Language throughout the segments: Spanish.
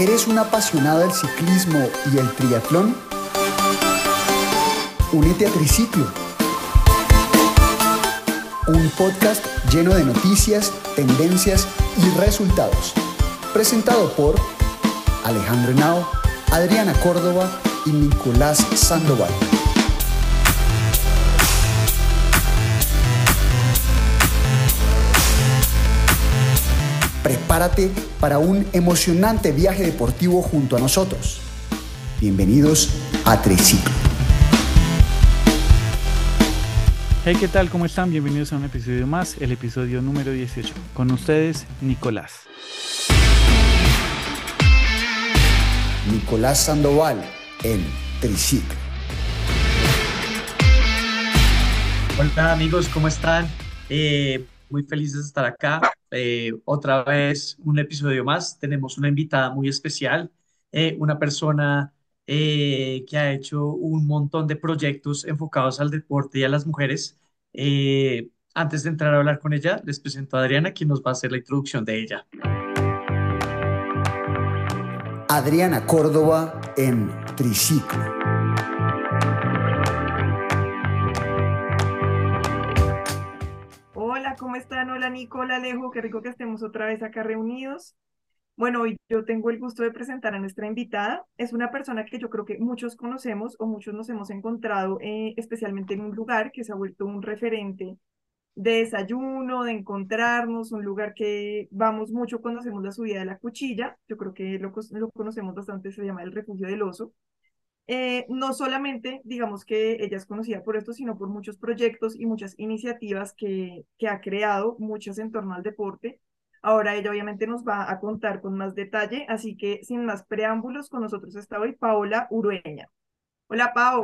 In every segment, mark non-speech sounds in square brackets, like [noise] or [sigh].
¿Eres un apasionado del ciclismo y el triatlón? Únete a Triciclo, un podcast lleno de noticias, tendencias y resultados. Presentado por Alejandro Henao, Adriana Córdoba y Nicolás Sandoval. Prepárate para un emocionante viaje deportivo junto a nosotros. Bienvenidos a Triciclo. Hey, ¿qué tal? ¿Cómo están? Bienvenidos a un episodio más, el episodio número 18. Con ustedes, Nicolás. Nicolás Sandoval en Triciclo. Hola amigos, ¿cómo están? Eh, muy felices de estar acá. Eh, otra vez un episodio más. Tenemos una invitada muy especial, eh, una persona eh, que ha hecho un montón de proyectos enfocados al deporte y a las mujeres. antes de entrar a hablar con ella, les presento a Adriana, quien nos va a hacer la introducción de ella. Adriana Córdoba en Triciclo. ¿Cómo están? Hola Nicola, Alejo, qué rico que estemos otra vez acá reunidos. Bueno, hoy yo tengo el gusto de presentar a nuestra invitada. Es una persona que yo creo que muchos conocemos o muchos nos hemos encontrado, eh, especialmente en un lugar que se ha vuelto un referente de desayuno, de encontrarnos, un lugar que vamos mucho cuando hacemos la subida de la cuchilla. Yo creo que lo, lo conocemos bastante, se llama el Refugio del Oso. Eh, no solamente, digamos que ella es conocida por esto, sino por muchos proyectos y muchas iniciativas que, que ha creado, muchas en torno al deporte. Ahora ella obviamente nos va a contar con más detalle, así que sin más preámbulos, con nosotros está hoy Paola Urueña. Hola, Pao.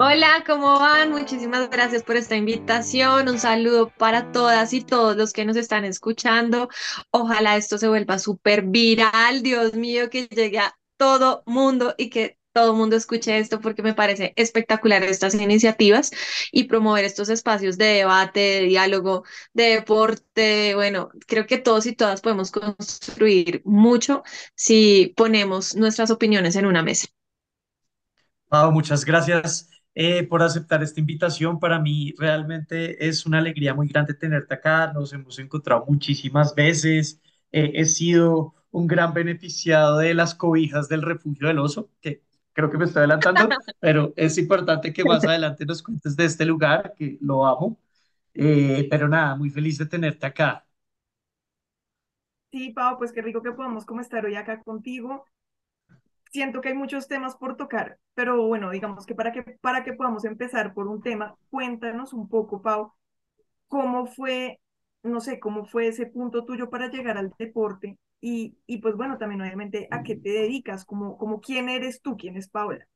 Hola, ¿cómo van? Muchísimas gracias por esta invitación. Un saludo para todas y todos los que nos están escuchando. Ojalá esto se vuelva súper viral. Dios mío, que llegue a todo mundo y que todo mundo escuche esto porque me parece espectacular estas iniciativas y promover estos espacios de debate, de diálogo, de deporte. Bueno, creo que todos y todas podemos construir mucho si ponemos nuestras opiniones en una mesa. Muchas gracias. Eh, por aceptar esta invitación. Para mí realmente es una alegría muy grande tenerte acá. Nos hemos encontrado muchísimas veces. Eh, he sido un gran beneficiado de las cobijas del refugio del oso, que creo que me estoy adelantando, [laughs] pero es importante que más adelante nos cuentes de este lugar, que lo amo. Eh, pero nada, muy feliz de tenerte acá. Sí, Pau, pues qué rico que podamos como estar hoy acá contigo siento que hay muchos temas por tocar, pero bueno, digamos que para que, para que podamos empezar por un tema, cuéntanos un poco, Pau, cómo fue, no sé, cómo fue ese punto tuyo para llegar al deporte y, y pues bueno, también obviamente a qué te dedicas, como, como quién eres tú, quién es Paula.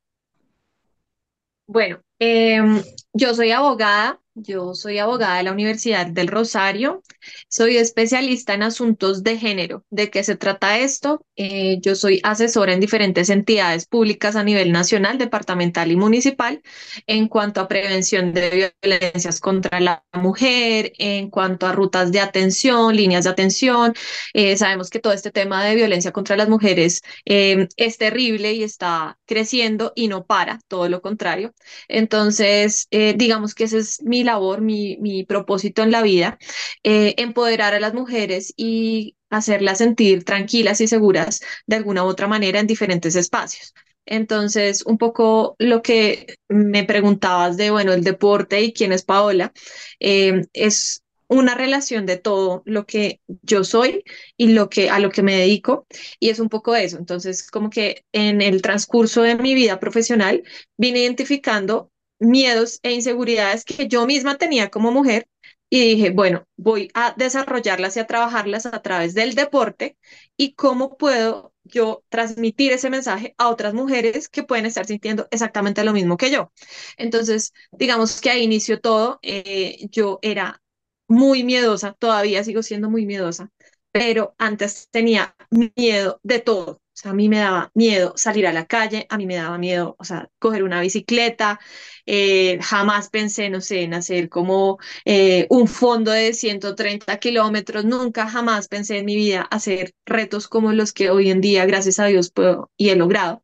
Bueno, em, yo soy abogada, yo soy abogada de la Universidad del Rosario, soy especialista en asuntos de género. ¿De qué se trata esto? Eh, yo soy asesora en diferentes entidades públicas a nivel nacional, departamental y municipal en cuanto a prevención de violencias contra la mujer, en cuanto a rutas de atención, líneas de atención. Eh, sabemos que todo este tema de violencia contra las mujeres eh, es terrible y está creciendo y no para, todo lo contrario. Entonces, digamos que ese es mi labor, mi, propósito en la vida, eh, empoderar a las mujeres y hacerlas sentir tranquilas y seguras de alguna u otra manera en diferentes espacios. Entonces, un poco lo que me preguntabas de, bueno, el deporte y quién es Paola, eh, es una relación de todo lo que yo soy y lo que a lo que me dedico y es un poco eso. Entonces, como que en el transcurso de mi vida profesional vine identificando miedos e inseguridades que yo misma tenía como mujer y dije, bueno, voy a desarrollarlas y a trabajarlas a través del deporte y cómo puedo yo transmitir ese mensaje a otras mujeres que pueden estar sintiendo exactamente lo mismo que yo. Entonces, digamos que ahí inició todo. Eh, yo era muy miedosa, todavía sigo siendo muy miedosa, pero antes tenía miedo de todo, a mí me daba miedo salir a la calle, a mí me daba miedo, o sea, coger una bicicleta. eh, jamás pensé, no sé, en hacer como eh, un fondo de 130 kilómetros. Nunca, jamás pensé en mi vida hacer retos como los que hoy en día, gracias a Dios, puedo y he logrado.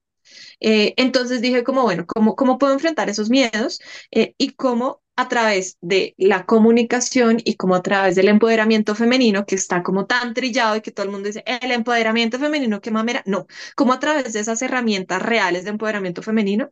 Eh, entonces dije como, bueno, ¿cómo, cómo puedo enfrentar esos miedos eh, y cómo a través de la comunicación y como a través del empoderamiento femenino que está como tan trillado y que todo el mundo dice, el empoderamiento femenino, qué mamera, no, como a través de esas herramientas reales de empoderamiento femenino,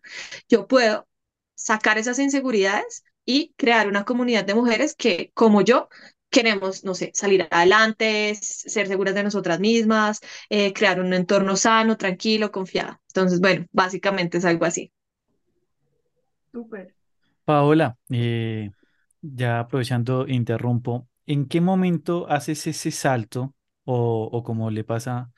yo puedo sacar esas inseguridades y crear una comunidad de mujeres que, como yo, queremos, no sé, salir adelante, ser seguras de nosotras mismas, eh, crear un entorno sano, tranquilo, confiado. Entonces, bueno, básicamente es algo así. Súper. Paola, eh, ya aprovechando, interrumpo, ¿en qué momento haces ese salto o, o como le pasa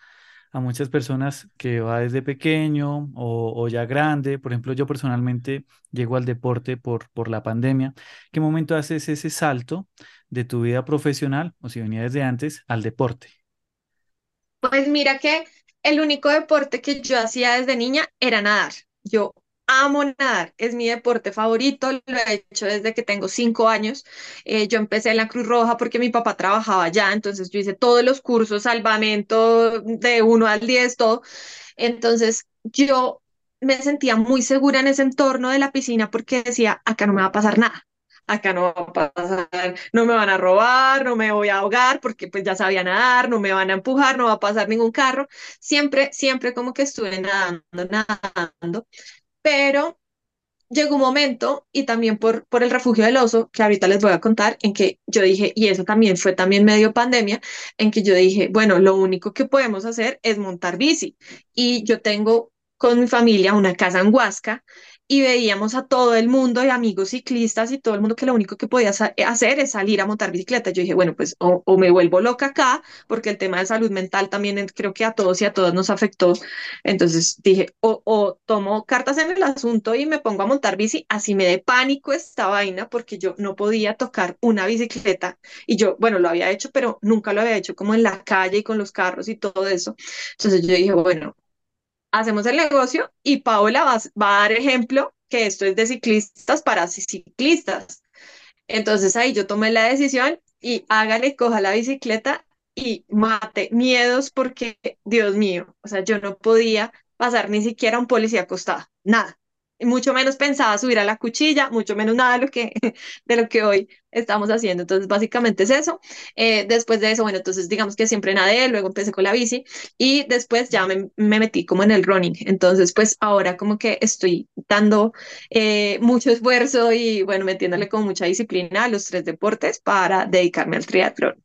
a muchas personas que va desde pequeño o, ya grande? Por ejemplo, yo personalmente llego al deporte por, por la pandemia. ¿Qué momento haces ese salto de tu vida profesional o si venía desde antes al deporte? Pues mira que el único deporte que yo hacía desde niña era nadar. Yo amo nadar, es mi deporte favorito, lo he hecho desde que tengo cinco años. Eh, yo empecé en la Cruz Roja porque mi papá trabajaba allá, entonces yo hice todos los cursos, salvamento de uno al 10 todo. Entonces yo me sentía muy segura en ese entorno de la piscina porque decía, acá no me va a pasar nada. Acá no va a pasar, no me van a robar, no me voy a ahogar porque pues ya sabía nadar, no me van a empujar, no va a pasar ningún carro. Siempre, siempre como que estuve nadando, nadando pero llegó un momento y también por, por el refugio del oso, que ahorita les voy a contar, en que yo dije, y eso también fue también medio pandemia, en que yo dije, bueno, lo único que podemos hacer es montar bici. Y yo tengo con mi familia una casa en Huasca y veíamos a todo el mundo y amigos ciclistas y todo el mundo que lo único que podía hacer es salir a montar bicicleta. Yo dije, bueno, pues o, o, me vuelvo loca acá, porque el tema de salud mental también creo que a todos y a todas nos afectó. Entonces dije, o, o tomo cartas en el asunto y me pongo a montar bici, así me dé pánico esta vaina, porque yo no podía tocar una bicicleta. Y yo, bueno, lo había hecho, pero nunca lo había hecho como en la calle y con los carros y todo eso. Entonces yo dije, bueno, hacemos el negocio y Paola va, va, a dar ejemplo que esto es de ciclistas para ciclistas. Entonces ahí yo tomé la decisión y hágale, coja la bicicleta y mate miedos porque, Dios mío, o sea, yo no podía pasar ni siquiera un policía acostado, nada mucho menos pensaba subir a la cuchilla, mucho menos nada de lo que, [laughs] de lo que hoy estamos haciendo. Entonces, básicamente es eso. Eh, después de eso, bueno, entonces digamos que siempre nadé, luego empecé con la bici y después ya me, me metí como en el running. Entonces, pues ahora como que estoy dando eh, mucho esfuerzo y bueno, metiéndole con mucha disciplina a los tres deportes para dedicarme al triatlón.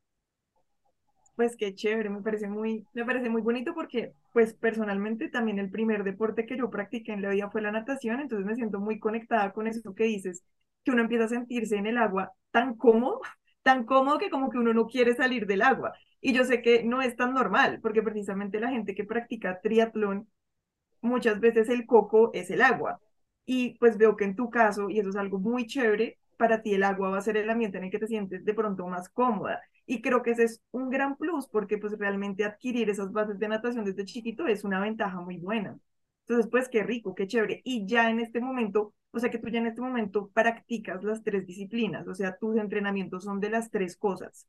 Pues qué chévere, me parece muy, me parece muy bonito porque, pues personalmente también el primer deporte que yo practiqué en la vida fue la natación, entonces me siento muy conectada con eso que dices, que uno empieza a sentirse en el agua tan cómodo, [laughs] tan cómodo que como que uno no quiere salir del agua. Y yo sé que no es tan normal, porque precisamente la gente que practica triatlón, muchas veces el coco es el agua. Y pues veo que en tu caso, y eso es algo muy chévere, para ti el agua va a ser el ambiente en el que te sientes de pronto más cómoda. Y creo que ese es un gran plus porque pues realmente adquirir esas bases de natación desde chiquito es una ventaja muy buena. Entonces, pues qué rico, qué chévere. Y ya en este momento, o sea que tú ya en este momento practicas las tres disciplinas, o sea, tus entrenamientos son de las tres cosas.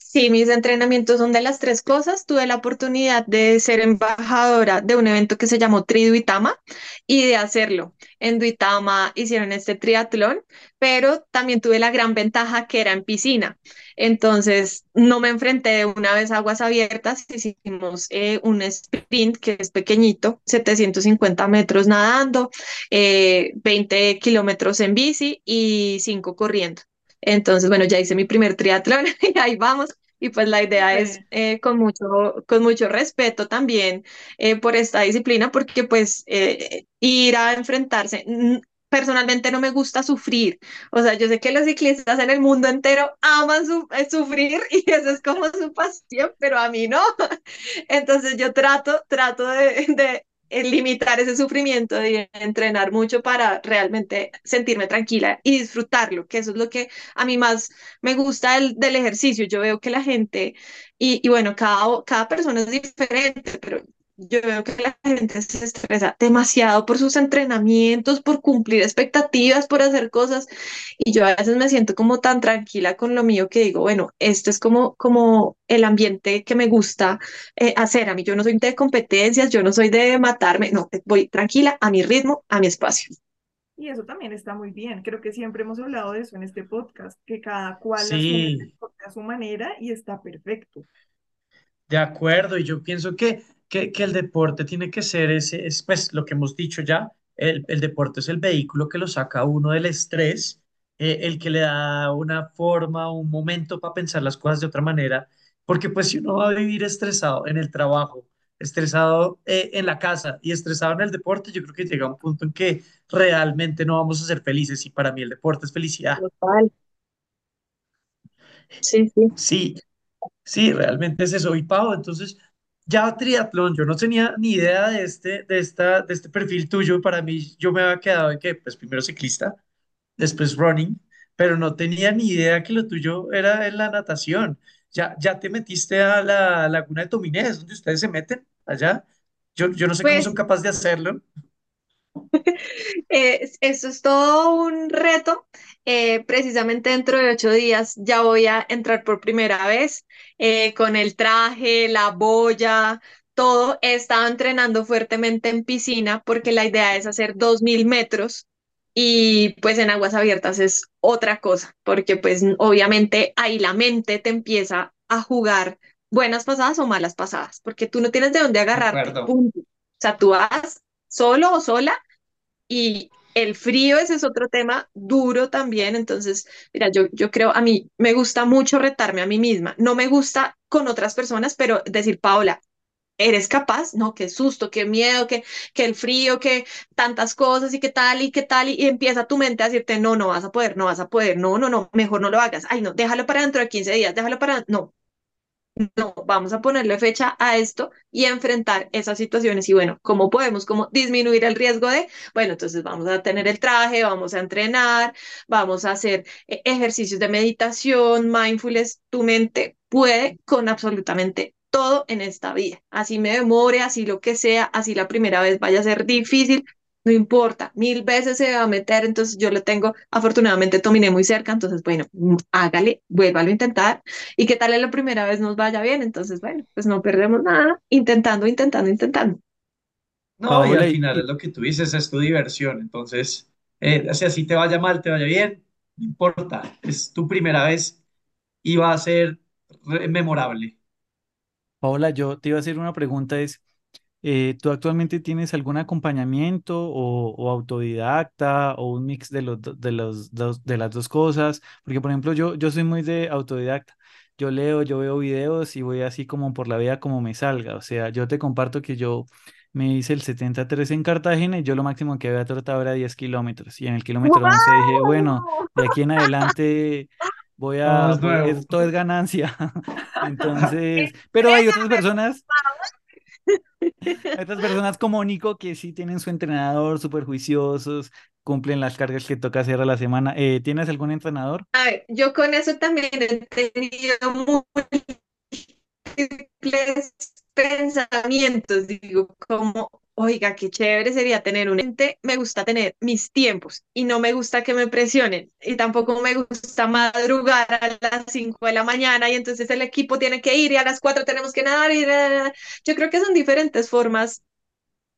Sí, mis entrenamientos son de las tres cosas. Tuve la oportunidad de ser embajadora de un evento que se llamó Triduitama y de hacerlo. En Duitama hicieron este triatlón, pero también tuve la gran ventaja que era en piscina. Entonces, no me enfrenté una vez a aguas abiertas, hicimos eh, un sprint que es pequeñito, 750 metros nadando, eh, 20 kilómetros en bici y 5 corriendo. Entonces, bueno, ya hice mi primer triatlón [laughs] y ahí vamos. Y pues la idea es eh, con mucho, con mucho respeto también eh, por esta disciplina, porque pues eh, ir a enfrentarse, personalmente no me gusta sufrir. O sea, yo sé que los ciclistas en el mundo entero aman su sufrir [laughs] y eso es como su pasión, pero a mí no. [laughs] Entonces yo trato, trato de, de limitar ese sufrimiento y entrenar mucho para realmente sentirme tranquila y disfrutarlo, que eso es lo que a mí más me gusta del, del ejercicio. Yo veo que la gente, y, y bueno, cada, cada persona es diferente, pero yo veo que la gente se estresa demasiado por sus entrenamientos, por cumplir expectativas, por hacer cosas. Y yo a veces me siento como tan tranquila con lo mío que digo, bueno, esto es como, como el ambiente que me gusta eh, hacer. A mí yo no soy de competencias, yo no soy de matarme, no, voy tranquila a mi ritmo, a mi espacio. Y eso también está muy bien. Creo que siempre hemos hablado de eso en este podcast, que cada cual Sí, asume a su manera y está perfecto. de acuerdo. Y yo pienso que, que, que el deporte tiene que ser ese, es pues lo que hemos dicho ya, el, el deporte es el vehículo que lo saca a uno del estrés, eh, el que le da una forma, un momento para pensar las cosas de otra manera. Porque pues si uno va a vivir estresado en el trabajo, estresado eh, en la casa y estresado en el deporte, yo creo que llega un punto en que realmente no vamos a ser felices. Y para mí el deporte es felicidad. Total. Sí, sí. Sí, Sí, realmente es eso. Y Pau, entonces, ya triatlón, yo no tenía ni idea de este, de esta, de este perfil tuyo. Para mí, yo me había quedado en que, pues, primero ciclista, después running, pero no tenía ni idea que lo tuyo era en la natación. Ya, ya te metiste a la laguna de Tominés, donde ustedes se meten allá. Yo, yo no sé cómo son Pues capaces de hacerlo. Eh, esto es todo un reto. Eh, precisamente dentro de ocho días ya voy a entrar por primera vez eh, con el traje, la boya, todo. He estado entrenando fuertemente en piscina porque la idea es hacer dos mil metros y pues en aguas abiertas es otra cosa porque pues obviamente ahí la mente te empieza a jugar buenas pasadas o malas pasadas porque tú no tienes de dónde. Punto. O sea, tú vas solo o sola y el frío, ese es otro tema duro también. Entonces, mira, yo, yo creo, a mí me gusta mucho retarme a mí misma. No me gusta con otras personas, pero decir, Paola, ¿eres capaz? No, qué susto, qué miedo, que, que el frío, que tantas cosas y qué tal y qué tal. Y empieza tu mente a decirte, no, no vas a poder, no vas a poder, no, no, no, mejor no lo hagas. Ay, no, déjalo para dentro de 15 días, déjalo para... No, no, vamos a ponerle fecha a esto y enfrentar esas situaciones. Y bueno, ¿cómo podemos? ¿Cómo disminuir el riesgo de? Bueno, entonces vamos a tener el traje, vamos a entrenar, vamos a hacer eh, ejercicios de meditación, mindfulness. Tu mente puede con absolutamente todo en esta vida. Así me demore, así lo que sea, así la primera vez vaya a ser difícil. No importa, mil veces se va a meter, entonces yo lo tengo, afortunadamente dominé muy cerca, entonces bueno, mm, hágale, vuélvalo a intentar, y qué tal en la primera vez nos vaya bien, entonces bueno, pues no perdemos nada, intentando, intentando, intentando. No, y al Paola, y, final es lo que tú dices, es tu diversión. Entonces, eh, si así te vaya mal, te vaya bien, no importa. Es tu primera vez y va a ser memorable. Paola, yo te iba a hacer una pregunta, es, eh, ¿tú actualmente tienes algún acompañamiento o, o autodidacta o un mix de los, de los dos, de las dos cosas? Porque, por ejemplo, yo, yo soy muy de autodidacta. Yo leo, yo veo videos y voy así como por la vida como me salga. O sea, yo te comparto que yo me hice el 73 en Cartagena y yo lo máximo que había trotado era 10 kilómetros. Y en el kilómetro 11 dije, bueno, de aquí en adelante voy a, es, todo es ganancia. [laughs] [laughs] Entonces, pero hay otras personas otras personas como Nico que sí tienen su entrenador, súper juiciosos, cumplen las cargas que toca hacer a la semana. Eh, ¿tienes algún entrenador? Yo con eso también he tenido múltiples pensamientos, digo, como, oiga, qué chévere sería tener un ente, me gusta tener mis tiempos y no me gusta que me presionen. Y tampoco me gusta madrugar a las 5 de la mañana y entonces el equipo tiene que ir y a las 4 tenemos que nadar y yo creo que son diferentes formas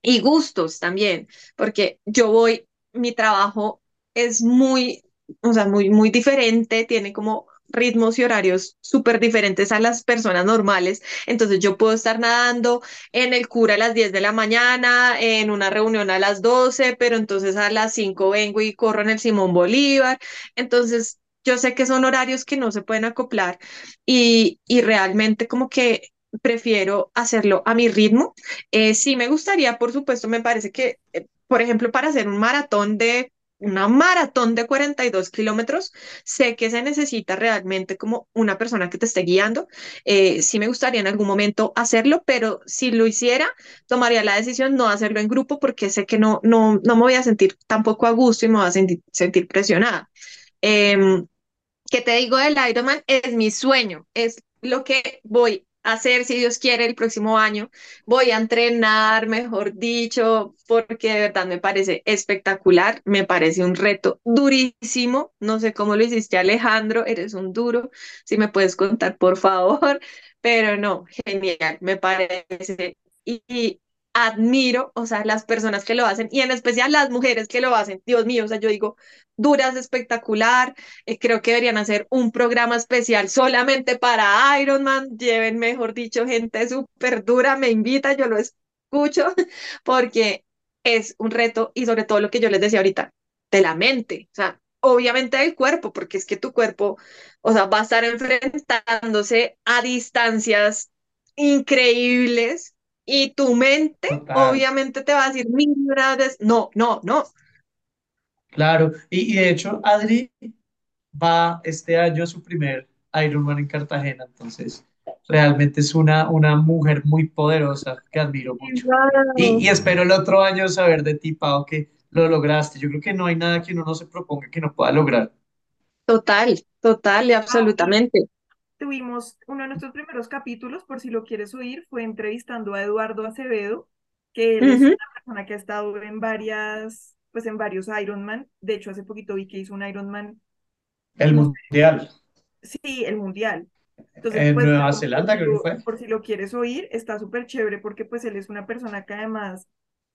y gustos también, porque yo voy, mi trabajo es muy, o sea, muy, muy diferente, tiene como ritmos y horarios súper diferentes a las personas normales. Entonces yo puedo estar nadando en el cura a las 10 de la mañana, en una reunión a las 12, pero entonces a las 5 vengo y corro en el Simón Bolívar. Entonces yo sé que son horarios que no se pueden acoplar y, y realmente como que prefiero hacerlo a mi ritmo eh, sí me gustaría, por supuesto, me parece que, eh, por ejemplo, para hacer un maratón de una maratón de 42 kilómetros, sé que se necesita realmente como una persona que te esté guiando. Eh, sí me gustaría en algún momento hacerlo, pero si lo hiciera, tomaría la decisión no hacerlo en grupo porque sé que no, no, no me voy a sentir tampoco a gusto y me voy a sentir, presionada. Eh, ¿Qué te digo del Ironman? Es mi sueño, es lo que voy hacer, si Dios quiere, el próximo año. Voy a entrenar, mejor dicho, porque de verdad me parece espectacular, me parece un reto durísimo. No sé cómo lo hiciste, Alejandro, eres un duro. Si me puedes contar, por favor. [laughs] Pero no, genial, me parece. Y, admiro, o sea, las personas que lo hacen y en especial las mujeres que lo hacen. Dios mío, o sea, yo digo, duras, espectacular. Eh, creo que deberían hacer un programa especial solamente para Ironman. Lleven, mejor dicho, gente súper dura, me invita, yo lo escucho, [laughs] porque es un reto y sobre todo lo que yo les decía ahorita, de la mente, o sea, obviamente del cuerpo, porque es que tu cuerpo, o sea, va a estar enfrentándose a distancias increíbles y tu mente Total. obviamente te va a decir mil veces, no, no, no. Claro, y, y de hecho, Adri va este año a su primer Ironman en Cartagena, entonces realmente es una, una mujer muy poderosa que admiro mucho. Y, y espero el otro año saber de ti, Pau, que lo lograste. Yo creo que no hay nada que uno no se proponga que no pueda lograr. Total, total y Ah, y absolutamente. Tuvimos uno de nuestros primeros capítulos, por si lo quieres oír, fue entrevistando a Eduardo Acevedo, que él es una persona que ha estado en varias, pues en varios Ironman. De hecho, hace poquito vi que hizo un Ironman, El no sé, Mundial sí, el mundial. Entonces, en pues Nueva Zelanda, si creo que lo, fue. por si lo quieres oír, está súper chévere porque pues él es una persona que además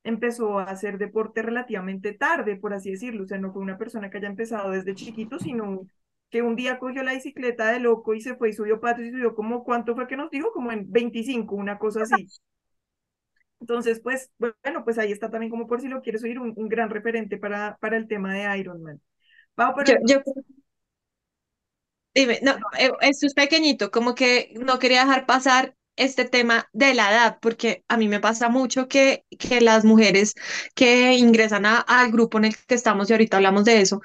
empezó a hacer deporte relativamente tarde, por así decirlo. O sea, no fue una persona que haya empezado desde chiquito, sino que un día cogió la bicicleta de loco y se fue y subió patos y subió como, ¿cuánto fue que nos dijo? Como en 25, una cosa así. [laughs] Entonces, pues, bueno, pues ahí está también como por si lo quieres oír, un, un gran referente para, para el tema de Ironman. Pau, pero Yo, dime, no, eh, esto es pequeñito, como que no quería dejar pasar este tema de la edad, porque a mí me pasa mucho que, que las mujeres que ingresan a- al grupo en el que estamos y ahorita hablamos de eso,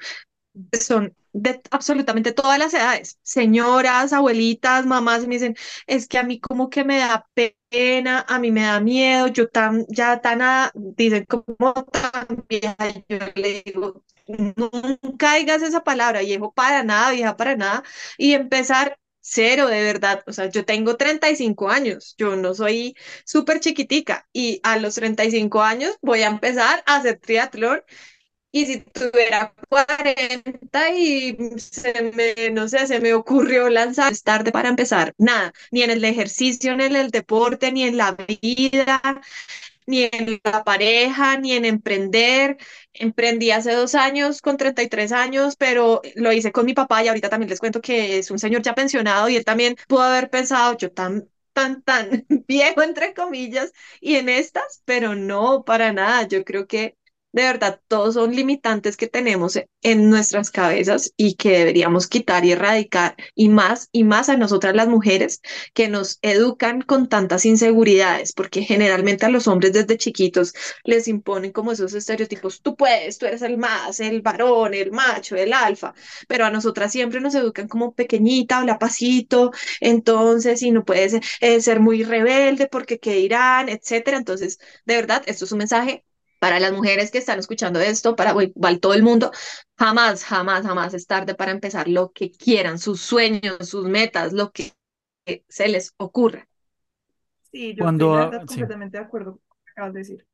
son de absolutamente todas las edades, señoras, abuelitas, mamás, me dicen, es que a mí como que me da pena, a mí me da miedo, yo tan, ya tan, a- dicen como tan vieja, yo le digo, nunca digas esa palabra, viejo, para nada, vieja, para nada, y empezar cero, de verdad, o sea, yo tengo 35 años, yo no soy súper chiquitica, y a los 35 años voy a empezar a hacer triatlón y si tuviera 40 y se me, no sé, se me ocurrió lanzar, es tarde para empezar, nada, ni en el ejercicio, ni en el deporte, ni en la vida, ni en la pareja, ni en emprender. Emprendí hace dos años, con 33 años, pero lo hice con mi papá y ahorita también les cuento que es un señor ya pensionado y él también pudo haber pensado, yo tan, tan, tan [laughs] viejo, entre comillas, y en estas, pero no, para nada. Yo creo que de verdad todos son limitantes que tenemos en nuestras cabezas y que deberíamos quitar y erradicar, y más y más a nosotras las mujeres que nos educan con tantas inseguridades, porque generalmente a los hombres desde chiquitos les imponen como esos estereotipos, tú puedes, tú eres el más, el varón, el macho, el alfa, pero a nosotras siempre nos educan como pequeñita, habla pasito, entonces, y no puedes eh, ser muy rebelde porque qué dirán, etcétera. Entonces, de verdad, esto es un mensaje para las mujeres que están escuchando esto, para igual todo el mundo, jamás, jamás, jamás es tarde para empezar lo que quieran, sus sueños, sus metas, lo que se les ocurra. sí, yo estoy Cuando, sí, completamente de acuerdo con lo que acabas de decir.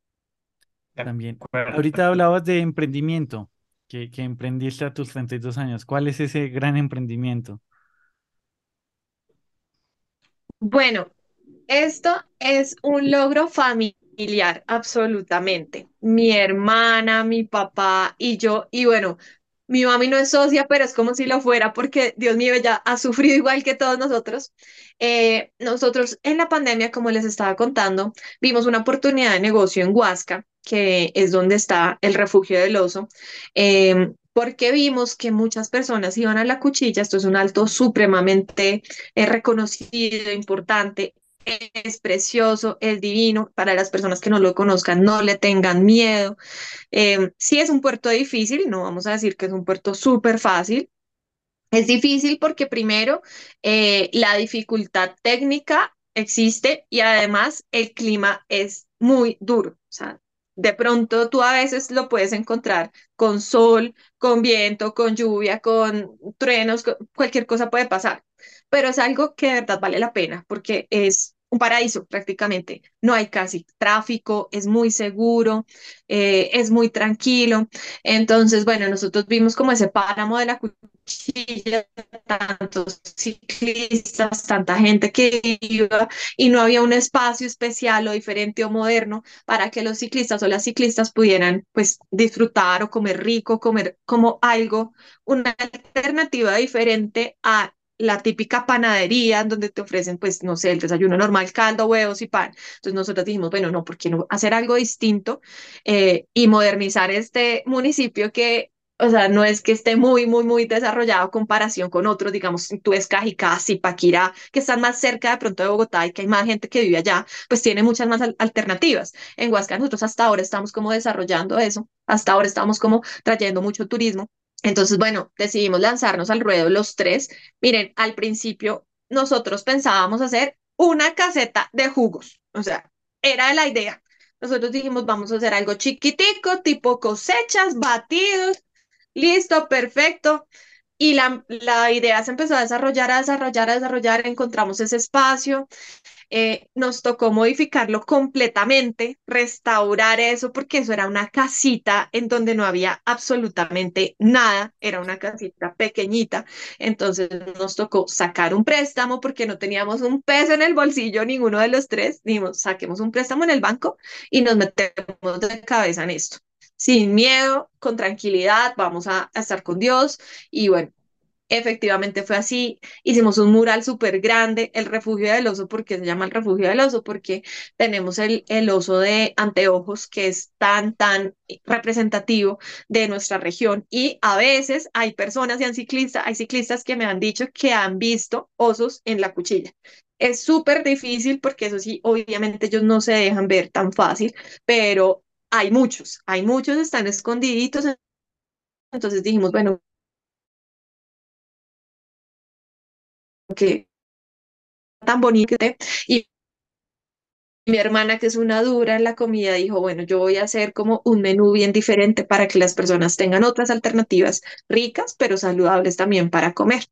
De también. Ahorita hablabas de emprendimiento, que, que emprendiste a tus 32 años. ¿Cuál es ese gran emprendimiento? Bueno, esto es un logro familiar, absolutamente. Mi hermana, mi papá y yo, y bueno, mi mami no es socia, pero es como si lo fuera, porque Dios mío, ella ha sufrido igual que todos nosotros. Eh, nosotros en la pandemia, como les estaba contando, vimos una oportunidad de negocio en Huasca, que es donde está el refugio del oso. em, porque vimos que muchas personas iban a la cuchilla, esto es un alto supremamente eh, reconocido, importante es precioso, es divino. Para las personas que no lo conozcan, no le tengan miedo. Eh, sí es un puerto difícil, no vamos a decir que es un puerto súper fácil. Es difícil porque primero eh, la dificultad técnica existe y además el clima es muy duro. O sea, de pronto tú a veces lo puedes encontrar con sol, con viento, con lluvia, con truenos, cualquier cosa puede pasar, pero es algo que de verdad vale la pena porque es un paraíso prácticamente. No hay casi tráfico, es muy seguro, eh, es muy tranquilo. Entonces, bueno, nosotros vimos como ese páramo de la cuchilla, tantos ciclistas, tanta gente que iba y no había un espacio especial o diferente o moderno para que los ciclistas o las ciclistas pudieran pues disfrutar o comer rico, comer como algo, una alternativa diferente a la típica panadería donde te ofrecen, pues, no sé, el desayuno normal, caldo, huevos y pan. Entonces nosotros dijimos, bueno, no, ¿por qué no hacer algo distinto eh, y modernizar este municipio que, o sea, no es que esté muy, muy, muy desarrollado en comparación con otros, digamos, tú ves Cajicá, Zipaquirá, que están más cerca de pronto de Bogotá y que hay más gente que vive allá, pues tiene muchas más alternativas. En Huasca nosotros hasta ahora estamos como desarrollando eso, hasta ahora estamos como trayendo mucho turismo entonces, bueno, decidimos lanzarnos al ruedo los tres. Miren, al principio nosotros pensábamos hacer una caseta de jugos, o sea, era la idea. Nosotros dijimos, vamos a hacer algo chiquitico, tipo cosechas, batidos, listo, perfecto. Y la, la idea se empezó a desarrollar, a desarrollar, a desarrollar, encontramos ese espacio, eh, nos tocó modificarlo completamente, restaurar eso, porque eso era una casita en donde no había absolutamente nada, era una casita pequeñita, entonces nos tocó sacar un préstamo porque no teníamos un peso en el bolsillo, ninguno de los tres, dijimos, saquemos un préstamo en el banco y nos metemos de cabeza en esto. Sin miedo, con tranquilidad, vamos a, a estar con Dios y bueno, Efectivamente fue así. Hicimos un mural súper grande, el refugio del oso, porque se llama el refugio del oso, porque tenemos el, el oso de anteojos que es tan, tan representativo de nuestra región. Y a veces hay personas y hay ciclistas, hay ciclistas que me han dicho que han visto osos en la cuchilla. Es súper difícil porque eso sí, obviamente ellos no se dejan ver tan fácil, pero hay muchos, hay muchos están escondiditos. Entonces dijimos, bueno, que tan bonito. Y mi hermana, que es una dura en la comida, dijo, bueno, yo voy a hacer como un menú bien diferente para que las personas tengan otras alternativas ricas, pero saludables también para comer.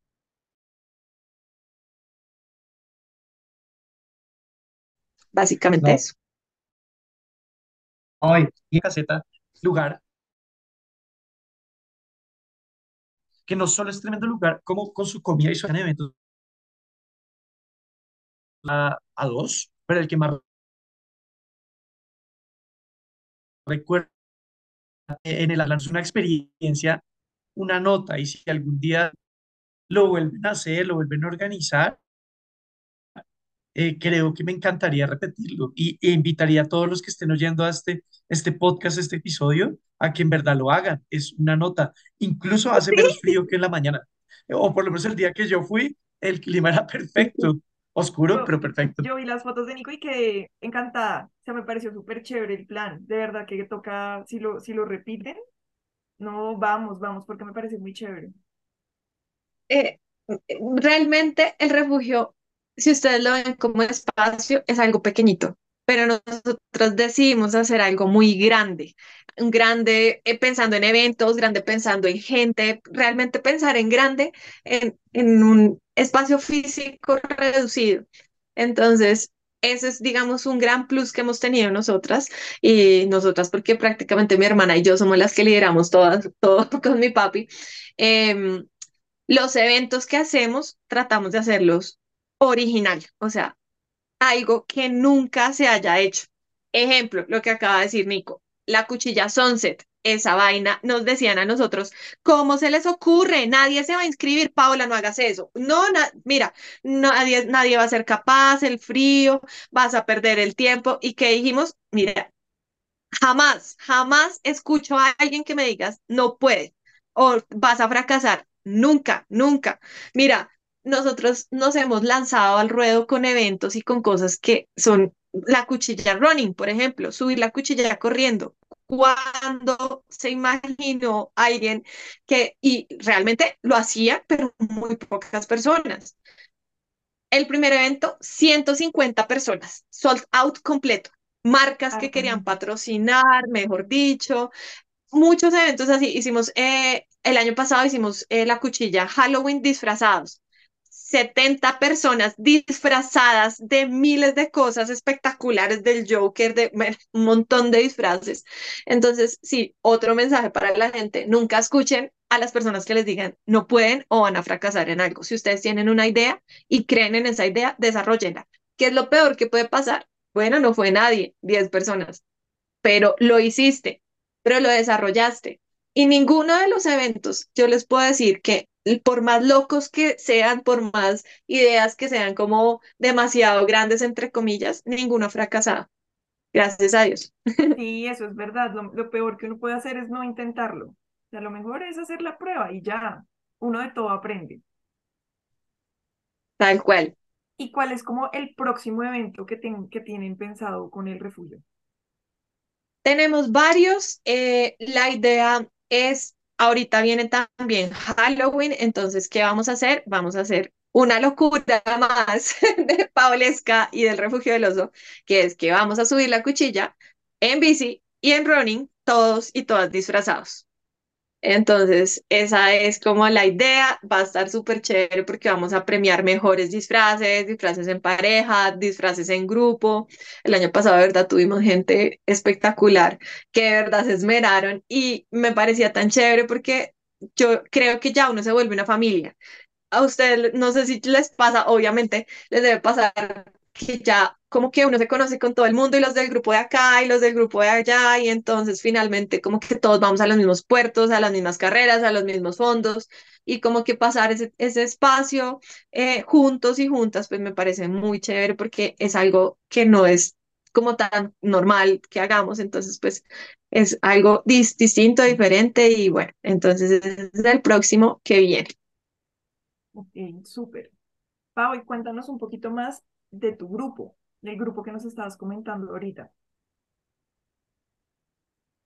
Básicamente eso. Hoy, y caseta, lugar que no solo es tremendo lugar, como con su comida y su eventos a, dos, pero el que más recuerdo en el es una experiencia, una nota, y si algún día lo vuelven a hacer, lo vuelven a organizar, eh, creo que me encantaría repetirlo y, e invitaría a todos los que estén oyendo a este, este podcast, este episodio, a que en verdad lo hagan. Es una nota. Incluso hace menos frío que en la mañana. O por lo menos el día que yo fui, el clima era perfecto. Oscuro, pero perfecto. Yo vi las fotos de Nico y quedé encantada. O sea, me pareció súper chévere el plan. De verdad que toca, si lo, si lo repiten, no, vamos, vamos, porque me parece muy chévere. Eh, realmente el refugio, si ustedes lo ven como espacio, es algo pequeñito, pero nosotros decidimos hacer algo muy grande, grande eh, pensando en eventos, grande pensando en gente, realmente pensar en grande, en, en un espacio físico reducido. Entonces, ese es, digamos, un gran plus que hemos tenido nosotras y nosotras porque prácticamente mi hermana y yo somos las que lideramos todas, [laughs] todo con mi papi. Em, los eventos que hacemos, tratamos de hacerlos original, o sea, algo que nunca se haya hecho. Ejemplo, lo que acaba de decir Nico, la cuchilla Sunset esa vaina, nos decían a nosotros, ¿cómo se les ocurre? Nadie se va a inscribir, Paula, no hagas eso. No, mira, nadie, nadie va a ser capaz, el frío, vas a perder el tiempo. ¿Y qué dijimos? Mira, jamás, jamás escucho a alguien que me digas, no puede o vas a fracasar. Nunca, nunca. Mira, nosotros nos hemos lanzado al ruedo con eventos y con cosas que son la cuchilla running, por ejemplo, subir la cuchilla corriendo. Cuando se imaginó alguien que, y realmente lo hacía, pero muy pocas personas. El primer evento, 150 personas, sold out completo. Marcas que querían patrocinar, mejor dicho, muchos eventos así. Hicimos, eh, el año pasado hicimos eh, la cuchilla Halloween disfrazados. 70 personas disfrazadas de miles de cosas espectaculares del Joker, de un montón de disfraces. Entonces, sí, otro mensaje para la gente, nunca escuchen a las personas que les digan no pueden o van a fracasar en algo. Si ustedes tienen una idea y creen en esa idea, desarrollenla. ¿Qué es lo peor que puede pasar? Bueno, no fue nadie, 10 personas, pero lo hiciste, pero lo desarrollaste. Y ninguno de los eventos, yo les puedo decir que por más locos que sean, por más ideas que sean como demasiado grandes, entre comillas, ninguno ha fracasado. Gracias a Dios. [laughs] Sí, eso es verdad. Lo, peor que uno puede hacer es no intentarlo. O sea, lo mejor es hacer la prueba y ya, uno de todo aprende. Tal cual. ¿Y cuál es como el próximo evento que, que tienen pensado con el refugio? Tenemos varios. Eh, la idea es, ahorita viene también Halloween, entonces, ¿qué vamos a hacer? Vamos a hacer una locura [laughs] más de Paulesca y del Refugio del Oso, que es que vamos a subir la cuchilla en bici y en running, todos y todas disfrazados. Entonces, esa es como la idea, va a estar súper chévere porque vamos a premiar mejores disfraces, disfraces en pareja, disfraces en grupo. El año pasado, de verdad, tuvimos gente espectacular que de verdad se esmeraron y me parecía tan chévere porque yo creo que ya uno se vuelve una familia. A ustedes, no sé si les pasa, obviamente les debe pasar que ya como que uno se conoce con todo el mundo y los del grupo de acá y los del grupo de allá y entonces finalmente como que todos vamos a los mismos puertos, a las mismas carreras, a los mismos fondos y como que pasar ese, ese espacio eh, juntos y juntas pues me parece muy chévere porque es algo que no es como tan normal que hagamos, entonces pues es algo distinto, diferente y bueno, entonces es el próximo que viene. Ok, súper. Pau, y cuéntanos un poquito más de tu grupo, del grupo que nos estabas comentando ahorita.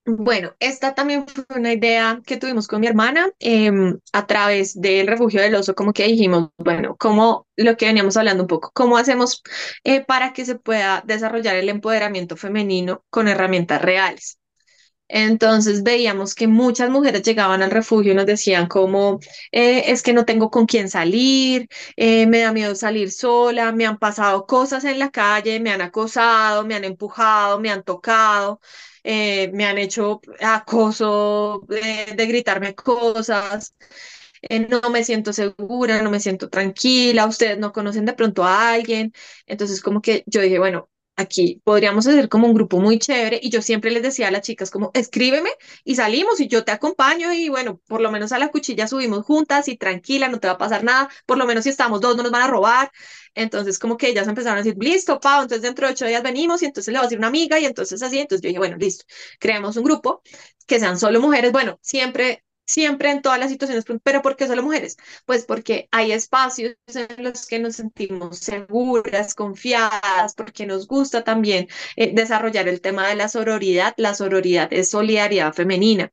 Bueno, esta también fue una idea que tuvimos con mi hermana em, a través del refugio del oso, como que dijimos, bueno, como lo que veníamos hablando un poco, cómo hacemos eh, para que se pueda desarrollar el empoderamiento femenino con herramientas reales. Entonces veíamos que muchas mujeres llegaban al refugio y nos decían como, eh, es que no tengo con quién salir, eh, me da miedo salir sola, me han pasado cosas en la calle, me han acosado, me han empujado, me han tocado, eh, me han hecho acoso de gritarme cosas. no me siento segura, no me siento tranquila, ustedes no conocen de pronto a alguien. Entonces, como que yo dije, bueno, aquí podríamos hacer como un grupo muy chévere y yo siempre les decía a las chicas como escríbeme y salimos y yo te acompaño y bueno, por lo menos a la cuchilla subimos juntas y tranquila, no te va a pasar nada, por lo menos si estamos dos no nos van a robar. Entonces como que ellas empezaron a decir, listo, Pau, entonces dentro de ocho días venimos y entonces le va a decir una amiga y entonces así, entonces yo dije, bueno, listo, creemos un grupo que sean solo mujeres, bueno, siempre siempre en todas las situaciones, pero ¿por qué solo mujeres? Pues porque hay espacios en los que nos sentimos seguras, confiadas, porque nos gusta también eh, desarrollar el tema de la sororidad. La sororidad es solidaridad femenina.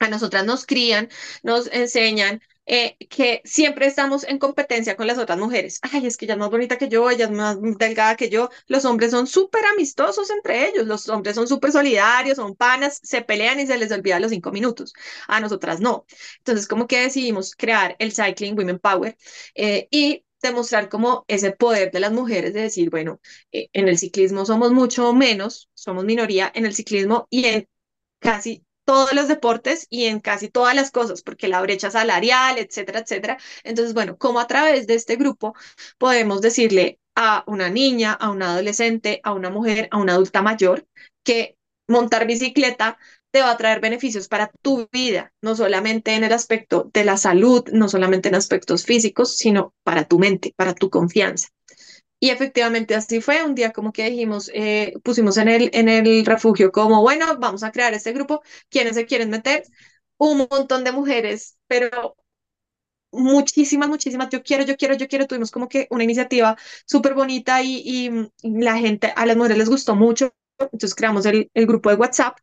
A nosotras nos crían, nos enseñan eh, que siempre estamos en competencia con las otras mujeres. Ay, es que ella es más bonita que yo, ella es más delgada que yo. Los hombres son súper amistosos entre ellos, los hombres son súper solidarios, son panas, se pelean y se les olvida los cinco minutos. A nosotras no. Entonces, como que decidimos crear el Cycling Women Power eh, y demostrar como ese poder de las mujeres de decir, bueno, eh, en el ciclismo somos mucho menos, somos minoría en el ciclismo y en casi todos los deportes y en casi todas las cosas, porque la brecha salarial, etcétera, etcétera. Entonces, bueno, como a través de este grupo podemos decirle a una niña, a una adolescente, a una mujer, a una adulta mayor, que montar bicicleta te va a traer beneficios para tu vida, no solamente en el aspecto de la salud, no solamente en aspectos físicos, sino para tu mente, para tu confianza. Y efectivamente así fue, un día como que dijimos, eh, pusimos en el, en el refugio como, bueno, vamos a crear este grupo, ¿quiénes se quieren meter? Un montón de mujeres, pero muchísimas, muchísimas, yo quiero, yo quiero, yo quiero, tuvimos como que una iniciativa súper bonita y, y, la gente, a las mujeres les gustó mucho, entonces creamos el, el grupo de WhatsApp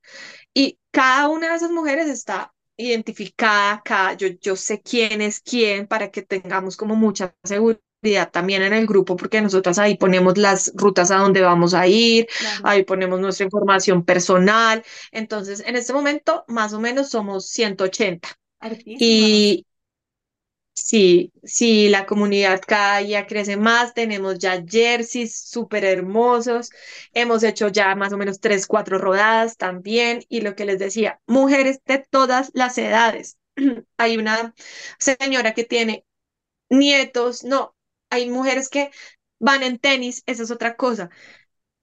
y cada una de esas mujeres está identificada acá, yo, yo sé quién es quién para que tengamos como mucha seguridad también en el grupo, porque nosotras ahí ponemos las rutas a donde vamos a ir, ahí ponemos nuestra información personal. Entonces, en este momento, más o menos somos 180. Y sí, sí, la comunidad cada día crece más, tenemos ya jerseys súper hermosos, hemos hecho ya más o menos tres, cuatro rodadas también, y lo que les decía, mujeres de todas las edades. [clears throat] Hay una señora que tiene nietos, no, hay mujeres que van en tenis, esa es otra cosa.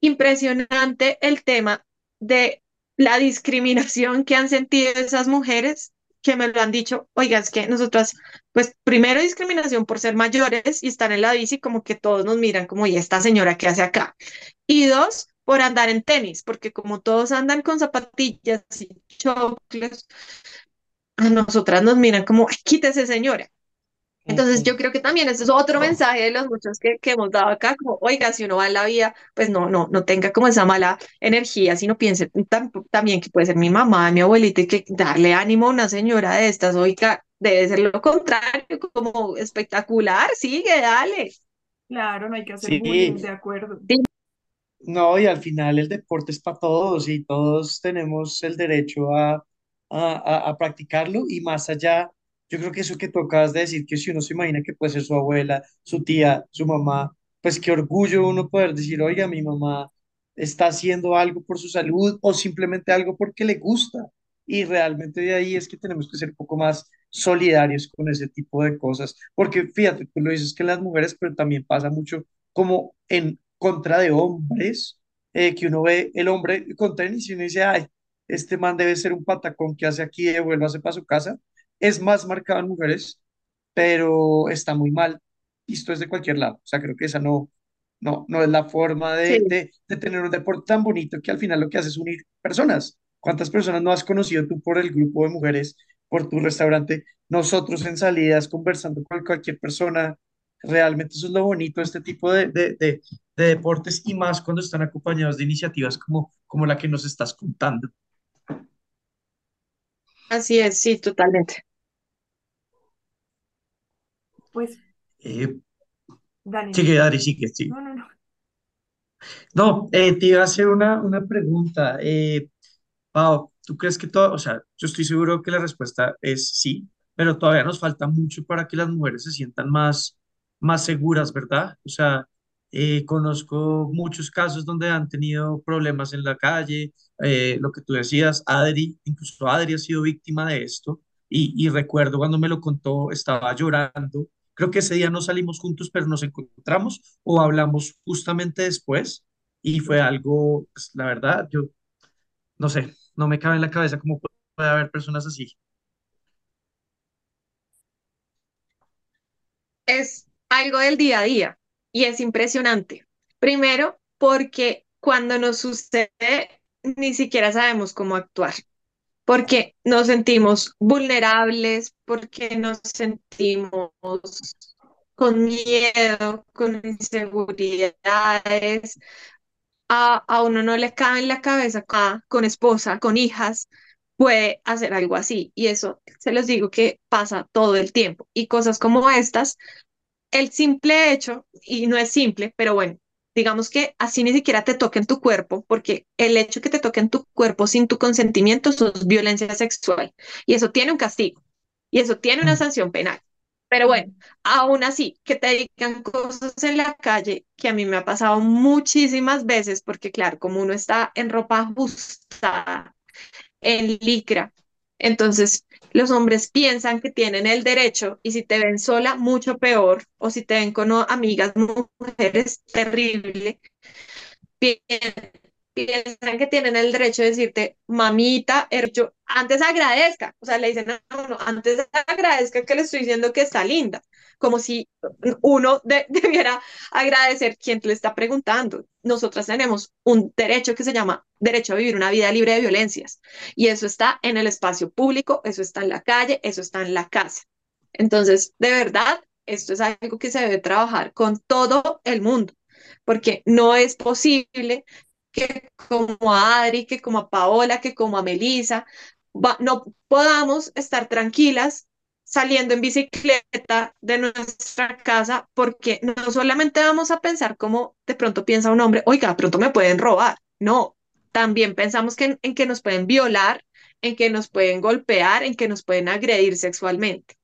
Impresionante el tema de la discriminación que han sentido esas mujeres que me lo han dicho, oiga, es que nosotras, pues primero discriminación por ser mayores y estar en la bici, como que todos nos miran como, ¿y esta señora qué hace acá? Y dos, por andar en tenis, porque como todos andan con zapatillas y choclos, a nosotras nos miran como, quítese señora. Entonces yo creo que también ese es otro mensaje de los muchos que, que, hemos dado acá, como, oiga, si uno va en la vida, pues no, no, no tenga como esa mala energía, sino piense también que puede ser mi mamá, mi abuelita, y que darle ánimo a una señora de estas, oiga, debe ser lo contrario, como espectacular, sigue, dale. Claro, no hay que hacer bullying, de acuerdo. No, y al final el deporte es para todos y todos tenemos el derecho a, a, a practicarlo y más allá yo creo que eso que tocas de decir, que si uno se imagina que puede ser su abuela, su tía, su mamá, pues qué orgullo uno poder decir, oiga, mi mamá está haciendo algo por su salud o simplemente algo porque le gusta. Y realmente de ahí es que tenemos que ser un poco más solidarios con ese tipo de cosas. Porque fíjate, tú lo dices que las mujeres, pero también pasa mucho como en contra de hombres, eh, que uno ve el hombre con tenis y uno dice, ay, este man debe ser un patacón que hace aquí, devuélvase para su casa es más marcado en mujeres, pero está muy mal visto desde cualquier lado. O sea, creo que esa no, no, no es la forma de, de, de, tener un deporte tan bonito que al final lo que hace es unir personas. ¿Cuántas personas no has conocido tú por el grupo de mujeres, por tu restaurante? Nosotros en salidas, conversando con cualquier persona. Realmente eso es lo bonito de este tipo de, de deportes y más cuando están acompañados de iniciativas como, como la que nos estás contando. Así es, sí, totalmente. Pues, Eh, Dani, sigue, Dari, sigue, sí. no, no, no. No, eh, te iba a hacer una, una pregunta. Eh, Pau, ¿tú crees que todo, o sea, yo estoy seguro que la respuesta es sí, pero todavía nos falta mucho para que las mujeres se sientan más, más seguras, ¿verdad? O sea, eh, conozco muchos casos donde han tenido problemas en la calle, eh, lo que tú decías, Adri, incluso Adri ha sido víctima de esto, y, y recuerdo cuando me lo contó, estaba llorando Creo que ese día no salimos juntos, pero nos encontramos o hablamos justamente después y fue algo, pues, la verdad, yo no sé, no me cabe en la cabeza cómo puede haber personas así. Es algo del día a día y es impresionante. Primero, porque cuando nos sucede, ni siquiera sabemos cómo actuar, porque nos sentimos vulnerables, porque nos sentimos con miedo, con inseguridades. A, a uno no le cabe en la cabeza con esposa, con hijas, puede hacer algo así. Y eso se los digo que pasa todo el tiempo. Y cosas como estas, el simple hecho, y no es simple, pero bueno, digamos que así ni siquiera te toque en tu cuerpo, porque el hecho que te toque en tu cuerpo sin tu consentimiento es violencia sexual. Y eso tiene un castigo. Y eso tiene una sanción penal. Pero bueno, aún así, que te digan cosas en la calle, que a mí me ha pasado muchísimas veces, porque claro, como uno está en ropa ajustada, en licra, entonces los hombres piensan que tienen el derecho y si te ven sola, mucho peor, o si te ven con amigas mujeres, terrible, que tienen el derecho de decirte, mamita, yo antes agradezca, o sea, le dicen a uno, antes agradezca que le estoy diciendo que está linda, como si uno [laughs] debiera agradecer quien le está preguntando. Nosotras tenemos un derecho que se llama derecho a vivir una vida libre de violencias, y eso está en el espacio público, eso está en la calle, eso está en la casa. Entonces, de verdad, esto es algo que se debe trabajar con todo el mundo, porque no es posible que como a Adri, que como a Paola, que como a Melisa, no podamos estar tranquilas saliendo en bicicleta de nuestra casa porque no solamente vamos a pensar como de pronto piensa un hombre, oiga, de pronto me pueden robar. No, también pensamos que en, que nos pueden violar, en que nos pueden golpear, en que nos pueden agredir sexualmente.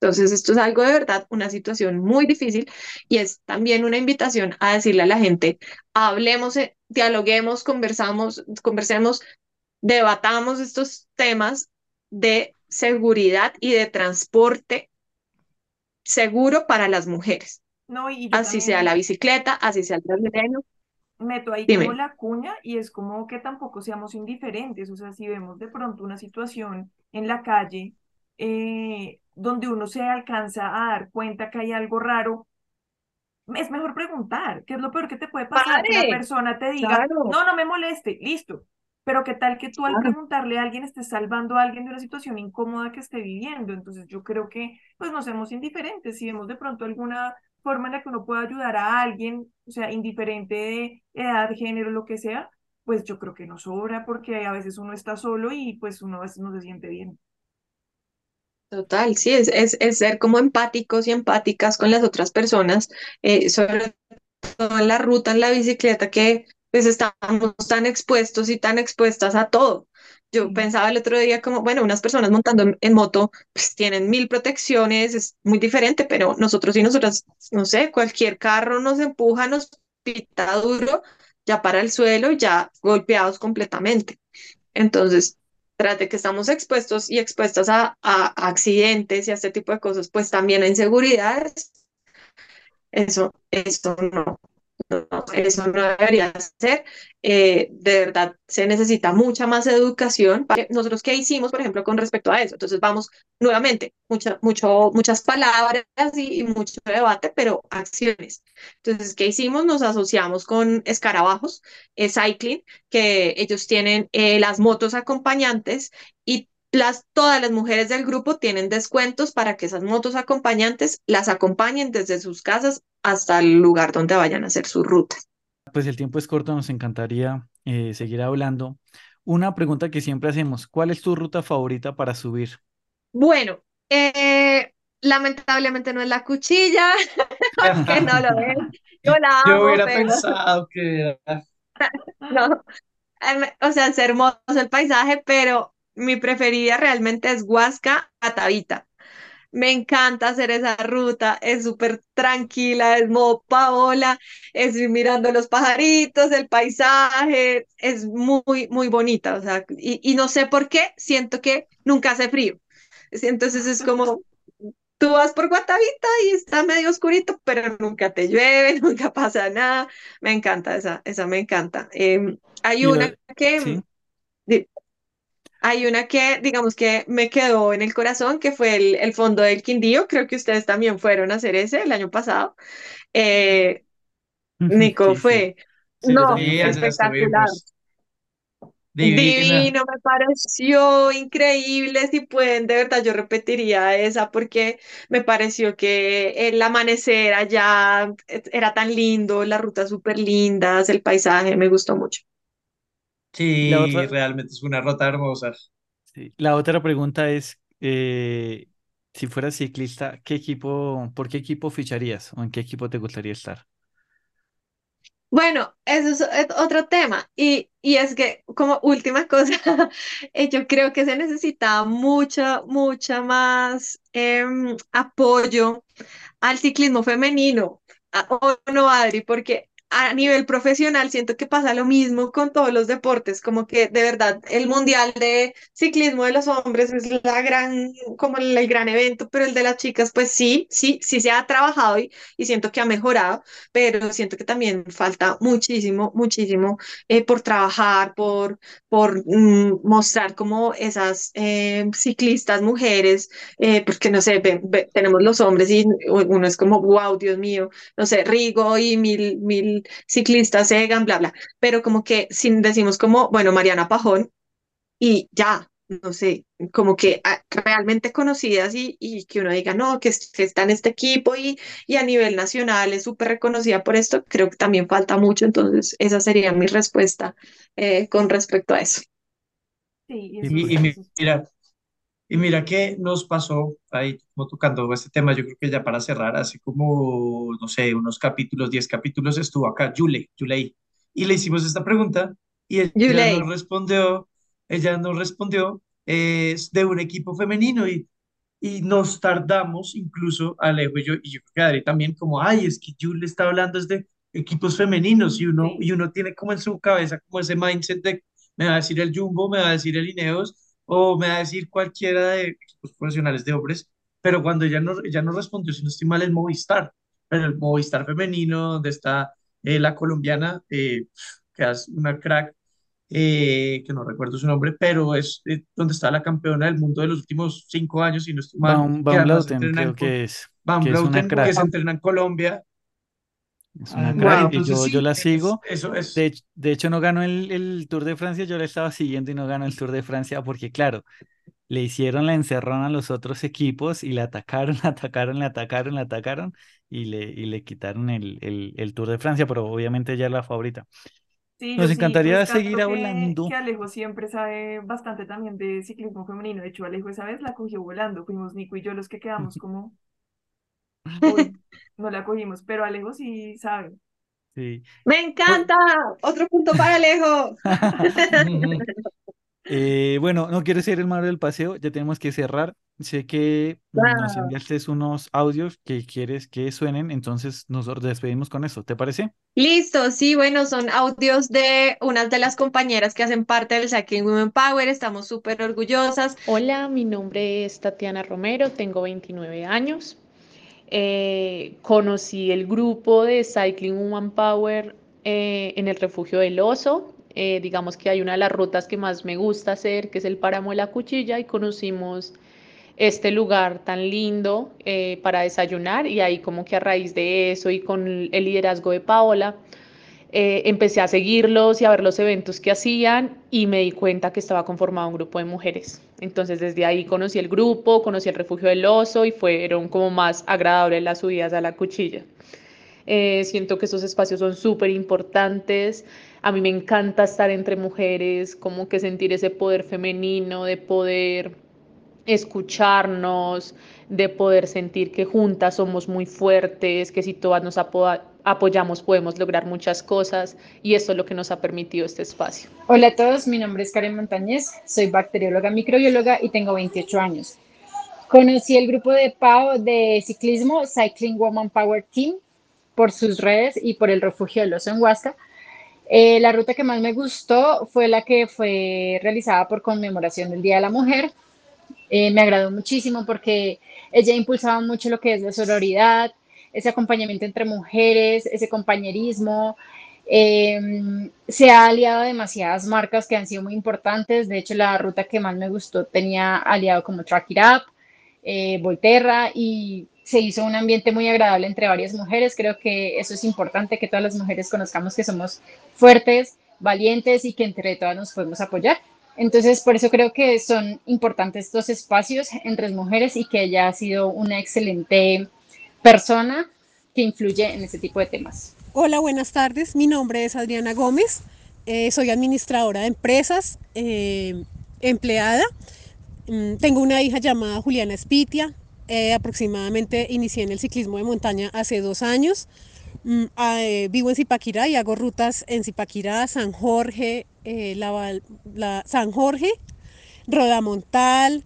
Entonces, esto es algo de verdad, una situación muy difícil y es también una invitación a decirle a la gente, hablemos, dialoguemos, conversamos, conversemos, debatamos estos temas de seguridad y de transporte seguro para las mujeres. No, y así sea la bicicleta, así sea el transmilenio. Meto ahí como la cuña y es como que tampoco seamos indiferentes, o sea, si vemos de pronto una situación en la calle eh, donde uno se alcanza a dar cuenta que hay algo raro, es mejor preguntar, ¿qué es lo peor que te puede pasar? que la persona te diga, no, no me moleste, listo. Pero qué tal que tú al preguntarle a alguien estés salvando a alguien de una situación incómoda que esté viviendo. Entonces yo creo que pues no seamos indiferentes. Si vemos de pronto alguna forma en la que uno pueda ayudar a alguien, o sea, indiferente de edad, género, lo que sea, pues yo creo que no sobra porque a veces uno está solo y pues uno a veces no se siente bien. Total, sí, es, es, ser como empáticos y empáticas con las otras personas, eh, sobre todo en la ruta, en la bicicleta, que pues estamos tan expuestos y tan expuestas a todo. Yo pensaba el otro día como, bueno, unas personas montando en, moto pues tienen mil protecciones, es muy diferente, pero nosotros y nosotras, no sé, cualquier carro nos empuja, nos pita duro, ya para el suelo, ya golpeados completamente. Entonces, trate que estamos expuestos y expuestas a, a, accidentes y a este tipo de cosas, pues también a inseguridades, eso, eso no, eso no debería ser. Eh, de verdad, se necesita mucha más educación. Nosotros, ¿qué hicimos, por ejemplo, con respecto a eso? Entonces, vamos nuevamente, mucha, mucho, muchas palabras y, mucho debate, pero acciones. Entonces, ¿qué hicimos? Nos asociamos con Escarabajos eh, Cycling, que ellos tienen eh, las motos acompañantes y las, todas las mujeres del grupo tienen descuentos para que esas motos acompañantes las acompañen desde sus casas hasta el lugar donde vayan a hacer su ruta. Pues el tiempo es corto, nos encantaría eh, seguir hablando. Una pregunta que siempre hacemos, ¿cuál es tu ruta favorita para subir? Bueno, eh, lamentablemente no es la cuchilla, [laughs] que no lo es. Yo la [laughs] amo, Yo hubiera pensado que [laughs] no, o sea, es hermoso el paisaje, pero mi preferida realmente es Huasca Atavita. Me encanta hacer esa ruta, es súper tranquila, es modo Paola, es ir mirando los pajaritos, el paisaje, es muy, muy bonita, o sea, y, y no sé por qué, siento que nunca hace frío. Entonces es como, tú vas por Guatavita y está medio oscurito, pero nunca te llueve, [laughs] nunca pasa nada. Me encanta esa, esa me encanta. Em, hay una que, hay una que, digamos que me quedó en el corazón, que fue el, el fondo del Quindío. Creo que ustedes también fueron a hacer ese el año pasado. Eh, Nico fue. no, espectacular. Divino, me pareció increíble. Si pueden, de verdad, yo repetiría esa porque me pareció que el amanecer allá era tan lindo, las rutas súper lindas, el paisaje, me gustó mucho. Sí, realmente es una ruta hermosa. Sí. La otra pregunta es, eh, si fueras ciclista, ¿qué equipo, por qué equipo ficharías o en qué equipo te gustaría estar? Bueno, eso es otro tema. Y, y es que, como última cosa, [laughs] eh, yo creo que se necesita mucha, mucha más em, apoyo al ciclismo femenino. ¿O no, Adri? Porque a nivel profesional siento que pasa lo mismo con todos los deportes, como que de verdad el mundial de ciclismo de los hombres es la gran, como el, gran evento, pero el de las chicas, pues sí, sí, sí se ha trabajado y, y siento que ha mejorado, pero siento que también falta muchísimo, muchísimo eh, por trabajar, por, por mm, mostrar como esas eh, ciclistas mujeres, eh, porque no sé, tenemos los hombres y uno es como, wow, Dios mío, no sé, Rigo y mil, mil ciclistas Egan, bla, bla, pero como que sin decimos como, bueno, Mariana Pajón y ya, no sé, como que ah, realmente conocidas y, y que uno diga, no, que, que está en este equipo y, y a nivel nacional es súper reconocida por esto, creo que también falta mucho, entonces esa sería mi respuesta eh, con respecto a eso. Sí, y mira, y mira que nos pasó ahí, como tocando este tema, yo creo que ya para cerrar, así como, no sé, unos capítulos, 10 capítulos, estuvo acá Yule, Yulei, y le hicimos esta pregunta y ella nos Yulei, respondió, ella nos respondió, es de un equipo femenino y, y nos tardamos, incluso Alejo y yo, y yo creo que Adri también, como, ay, es que Yule está hablando es de equipos femeninos y uno, sí, y uno tiene como en su cabeza como ese mindset de, me va a decir el Jumbo, me va a decir el Ineos, o me va a decir cualquiera de equipos profesionales de hombres, pero cuando ella no, ella no respondió, si no estoy mal, el Movistar, pero el Movistar femenino, donde está eh, la colombiana, eh, que es una crack, eh, que no recuerdo su nombre, pero es eh, donde está la campeona del mundo de los últimos cinco años, si no estoy mal, Van, Van Blauten creo que es, Van que es una Blouten, que crack, se entrena en Colombia. Es Ah, una crack y entonces yo, la es- sigo. eso De, es. de hecho no ganó el, el Tour de Francia, yo la estaba siguiendo y no ganó el Tour de Francia porque claro, le hicieron la encerrona a los otros equipos y la atacaron, [laughs] la atacaron, la atacaron, la atacaron y le, y le quitaron el, el, el Tour de Francia, pero obviamente ella es la favorita. sí, Nos sí encantaría seguir rescato que, hablando. que Alejo siempre sabe bastante también de ciclismo femenino. De hecho, Alejo esa vez la cogió volando. Fuimos Nico y yo los que quedamos como, uy, [laughs] no la cogimos, pero Alejo sí sabe. Sí. me Pues, encanta, otro punto para Alejo. [laughs] Eh, bueno, no quiero ser el malo del paseo, ya tenemos que cerrar. Sé que nos enviaste unos audios que quieres que suenen, entonces nos despedimos con eso, ¿te parece? Listo, sí, bueno, son audios de unas de las compañeras que hacen parte del Cycling Women Power, estamos súper orgullosas. Hola, mi nombre es Tatiana Romero, tengo 29 años. Eh, conocí el grupo de Cycling Woman Power eh, en el refugio del Oso. Eh, digamos que hay una de las rutas que más me gusta hacer, que es el Páramo de la Cuchilla, y conocimos este lugar tan lindo eh, para desayunar y ahí como que a raíz de eso y con el liderazgo de Paola, empecé a seguirlos y a ver los eventos que hacían y me di cuenta que estaba conformado un grupo de mujeres. Entonces desde ahí conocí el grupo, conocí el refugio del oso y fueron como más agradables las subidas a la cuchilla. Eh, siento que esos espacios son súper importantes. A mí me encanta estar entre mujeres, como que sentir ese poder femenino, de poder escucharnos, de poder sentir que juntas somos muy fuertes, que si todas nos apo apoyamos podemos lograr muchas cosas y esto es lo que nos ha permitido este espacio. Hola a todos, mi nombre es Karen Montañez, soy bacterióloga microbióloga y tengo 28 años. Conocí el grupo de PAO de ciclismo Cycling Woman Power Team por sus redes y por el refugio de los en Huasca. Eh, la ruta que más me gustó fue la que fue realizada por conmemoración del Día de la Mujer. Eh, me agradó muchísimo porque ella impulsaba mucho lo que es la sororidad, ese acompañamiento entre mujeres, ese compañerismo. Eh, se ha aliado a demasiadas marcas que han sido muy importantes. De hecho, la ruta que más me gustó tenía aliado como Track It Up, eh, Volterra y se hizo un ambiente muy agradable entre varias mujeres. Creo que eso es importante, que todas las mujeres conozcamos que somos fuertes, valientes y que entre todas nos podemos apoyar. Entonces, por eso creo que son importantes estos espacios entre mujeres y que ella ha sido una excelente persona que influye en este tipo de temas. Hola, buenas tardes. Mi nombre es Adriana Gómez. Eh, soy administradora de empresas, eh, empleada. Mm, tengo una hija llamada Juliana Espitia. Eh, aproximadamente inicié en el ciclismo de montaña hace dos años. Mm, eh, vivo en Zipaquirá y hago rutas en Zipaquirá, San Jorge, San Jorge, Rodamontal,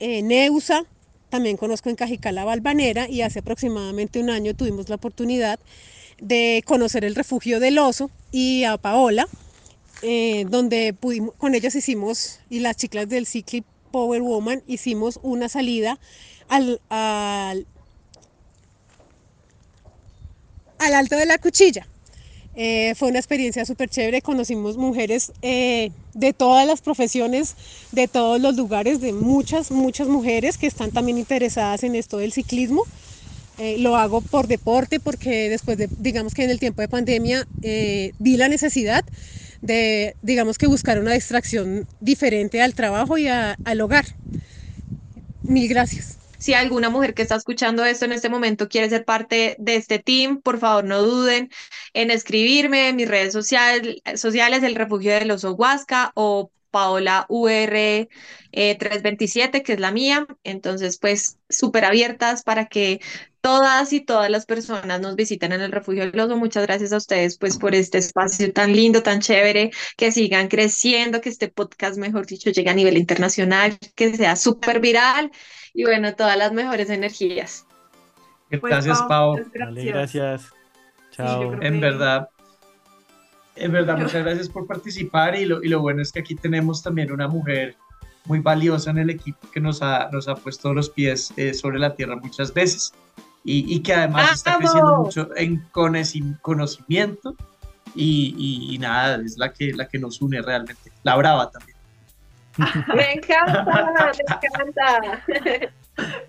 Neusa. También conozco en Cajicá la Balvanera y hace aproximadamente un año tuvimos la oportunidad de conocer el refugio del oso y a Paola, eh, donde pudimos, con ellas hicimos, y las chicas del Cycling Power Woman, hicimos una salida al, al, al alto de la cuchilla. Eh, fue una experiencia súper chévere, conocimos mujeres eh, de todas las profesiones, de todos los lugares, de muchas, muchas mujeres que están también interesadas en esto del ciclismo. Eh, lo hago por deporte porque después de, digamos que en el tiempo de pandemia vi la necesidad de, digamos que buscar una distracción diferente al trabajo y al hogar. Mil gracias. Si alguna mujer que está escuchando esto en este momento quiere ser parte de este team, por favor no duden en escribirme en mis redes social- sociales, El Refugio del Oso Huasca o Paola UR eh, 327, que es la mía. Entonces, pues súper abiertas para que todas y todas las personas nos visiten en el Refugio del Oso. Muchas gracias a ustedes pues por este espacio tan lindo, tan chévere, que sigan creciendo, que este podcast, mejor dicho, llegue a nivel internacional, que sea súper viral y bueno, todas las mejores energías. Pues, Gracias, Pau, Vale, gracias. Chao. En verdad, en verdad, Yo- muchas gracias por participar y lo, y lo bueno es que aquí tenemos también una mujer muy valiosa en el equipo que nos ha, nos ha puesto los pies eh, sobre la tierra muchas veces y, y que además está creciendo mucho en conoci- conocimiento y, y- y nada, es la que, la que nos une realmente. La brava también. [laughs] Me encanta, me encanta.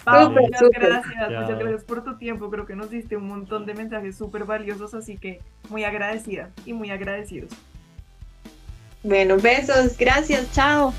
Pau, Súper, muchas súper. gracias, muchas gracias por tu tiempo. Creo que nos diste un montón de mensajes súper valiosos, así que muy agradecida y muy agradecidos. Bueno, besos, gracias, chao.